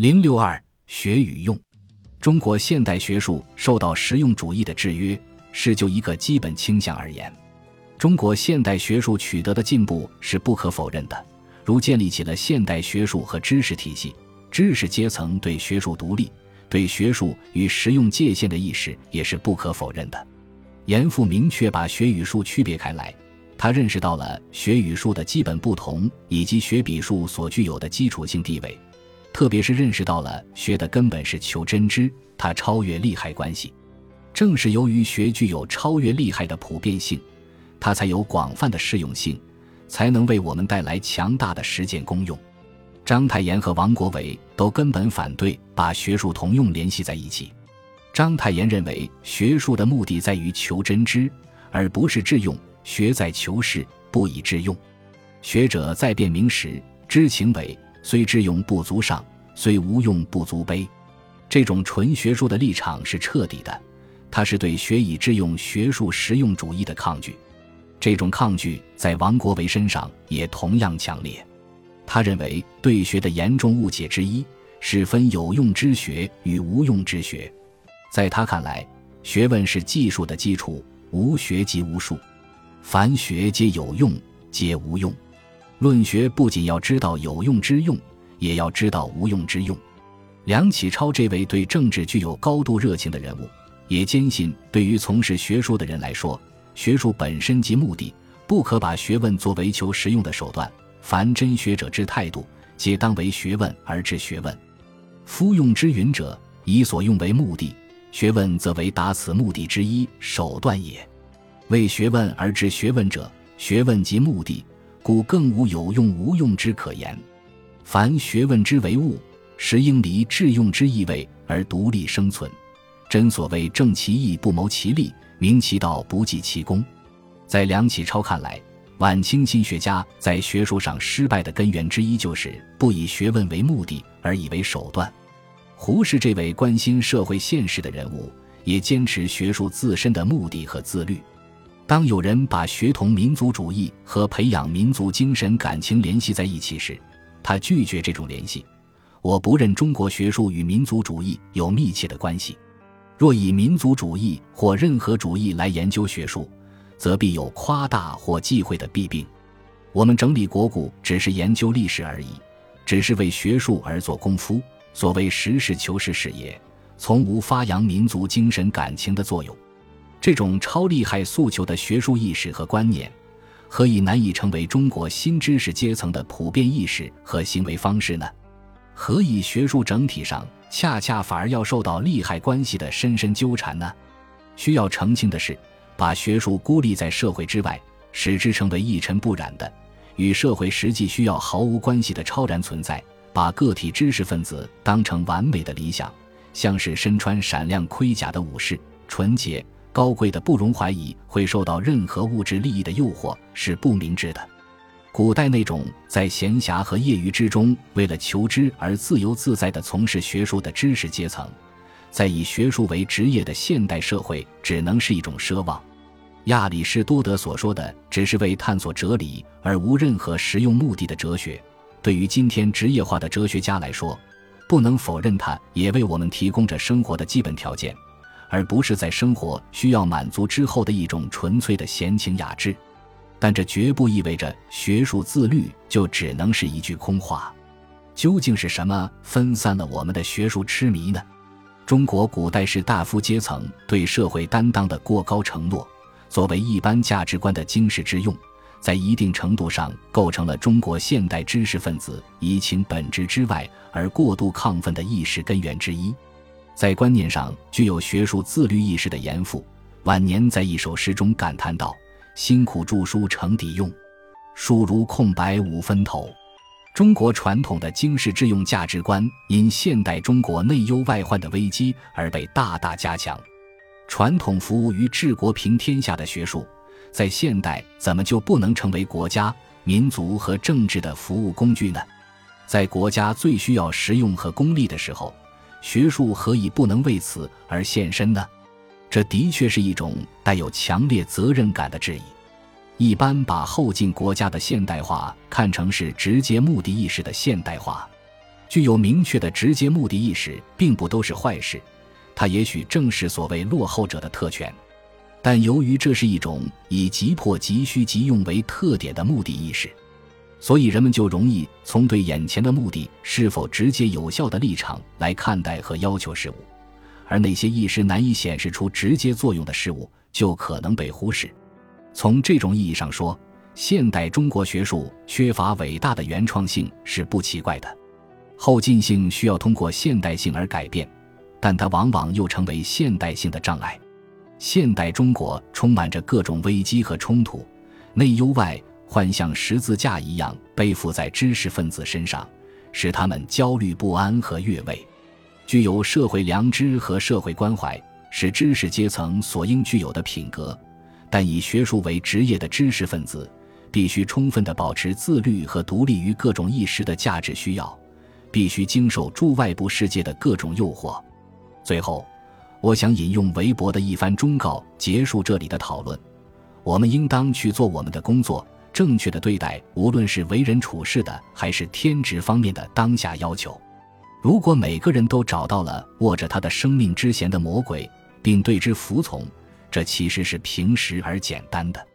零六二学与用，中国现代学术受到实用主义的制约，是就一个基本倾向而言，中国现代学术取得的进步是不可否认的，如建立起了现代学术和知识体系，知识阶层对学术独立、对学术与实用界限的意识也是不可否认的。严复明确把学与术区别开来，他认识到了学与术的基本不同，以及学比术所具有的基础性地位。特别是认识到了学的根本是求真知，它超越利害关系。正是由于学具有超越利害的普遍性，它才有广泛的适用性，才能为我们带来强大的实践功用。章太炎和王国维都根本反对把学术同用联系在一起。章太炎认为，学术的目的在于求真知，而不是致用；学在求是，不以致用。学者在辨明时，知情伪。虽智用不足上，虽无用不足悲。这种纯学术的立场是彻底的，它是对学以致用学术实用主义的抗拒。这种抗拒在王国维身上也同样强烈。他认为对学的严重误解之一是分有用之学与无用之学。在他看来，学问是技术的基础，无学即无术。凡学皆有用，皆无用。论学不仅要知道有用之用，也要知道无用之用。梁启超这位对政治具有高度热情的人物，也坚信，对于从事学术的人来说，学术本身即目的，不可把学问作为求实用的手段。凡真学者之态度，皆当为学问而治学问。夫用之云者，以所用为目的，学问则为达此目的之一手段也。为学问而治学问者，学问即目的。故更无有用无用之可言。凡学问之为物，实应离致用之意味而独立生存。真所谓正其义不谋其利，明其道不计其功。在梁启超看来，晚清新学家在学术上失败的根源之一，就是不以学问为目的，而以为手段。胡适这位关心社会现实的人物，也坚持学术自身的目的和自律。当有人把学同民族主义和培养民族精神感情联系在一起时，他拒绝这种联系。我不认中国学术与民族主义有密切的关系。若以民族主义或任何主义来研究学术，则必有夸大或忌讳的弊病。我们整理国故，只是研究历史而已，只是为学术而做功夫。所谓实事求是是也，从无发扬民族精神感情的作用。这种超厉害诉求的学术意识和观念，何以难以成为中国新知识阶层的普遍意识和行为方式呢？何以学术整体上恰恰反而要受到利害关系的深深纠缠呢？需要澄清的是，把学术孤立在社会之外，使之成为一尘不染的、与社会实际需要毫无关系的超然存在，把个体知识分子当成完美的理想，像是身穿闪亮盔甲的武士，纯洁。高贵的不容怀疑会受到任何物质利益的诱惑是不明智的。古代那种在闲暇和业余之中为了求知而自由自在地从事学术的知识阶层，在以学术为职业的现代社会只能是一种奢望。亚里士多德所说的只是为探索哲理而无任何实用目的的哲学，对于今天职业化的哲学家来说，不能否认它也为我们提供着生活的基本条件。而不是在生活需要满足之后的一种纯粹的闲情雅致，但这绝不意味着学术自律就只能是一句空话。究竟是什么分散了我们的学术痴迷呢？中国古代士大夫阶层对社会担当的过高承诺，作为一般价值观的经世之用，在一定程度上构成了中国现代知识分子移情本质之外而过度亢奋的意识根源之一。在观念上具有学术自律意识的严复，晚年在一首诗中感叹道：“辛苦著书成底用，书如空白无分头。”中国传统的经世致用价值观因现代中国内忧外患的危机而被大大加强。传统服务于治国平天下的学术，在现代怎么就不能成为国家、民族和政治的服务工具呢？在国家最需要实用和功利的时候。学术何以不能为此而献身呢？这的确是一种带有强烈责任感的质疑。一般把后进国家的现代化看成是直接目的意识的现代化，具有明确的直接目的意识，并不都是坏事，它也许正是所谓落后者的特权。但由于这是一种以急迫、急需、急用为特点的目的意识，所以人们就容易从对眼前的目的是否直接有效的立场来看待和要求事物，而那些一时难以显示出直接作用的事物就可能被忽视。从这种意义上说，现代中国学术缺乏伟大的原创性是不奇怪的。后进性需要通过现代性而改变，但它往往又成为现代性的障碍。现代中国充满着各种危机和冲突，内忧外幻像十字架一样背负在知识分子身上，使他们焦虑不安和越位。具有社会良知和社会关怀是知识阶层所应具有的品格，但以学术为职业的知识分子必须充分地保持自律和独立于各种一时的价值需要，必须经受住外部世界的各种诱惑。最后。我想引用韦伯的一番忠告结束这里的讨论：我们应当去做我们的工作，正确的对待无论是为人处事的还是天职方面的当下要求。如果每个人都找到了握着他的生命之弦的魔鬼，并对之服从，这其实是平实而简单的。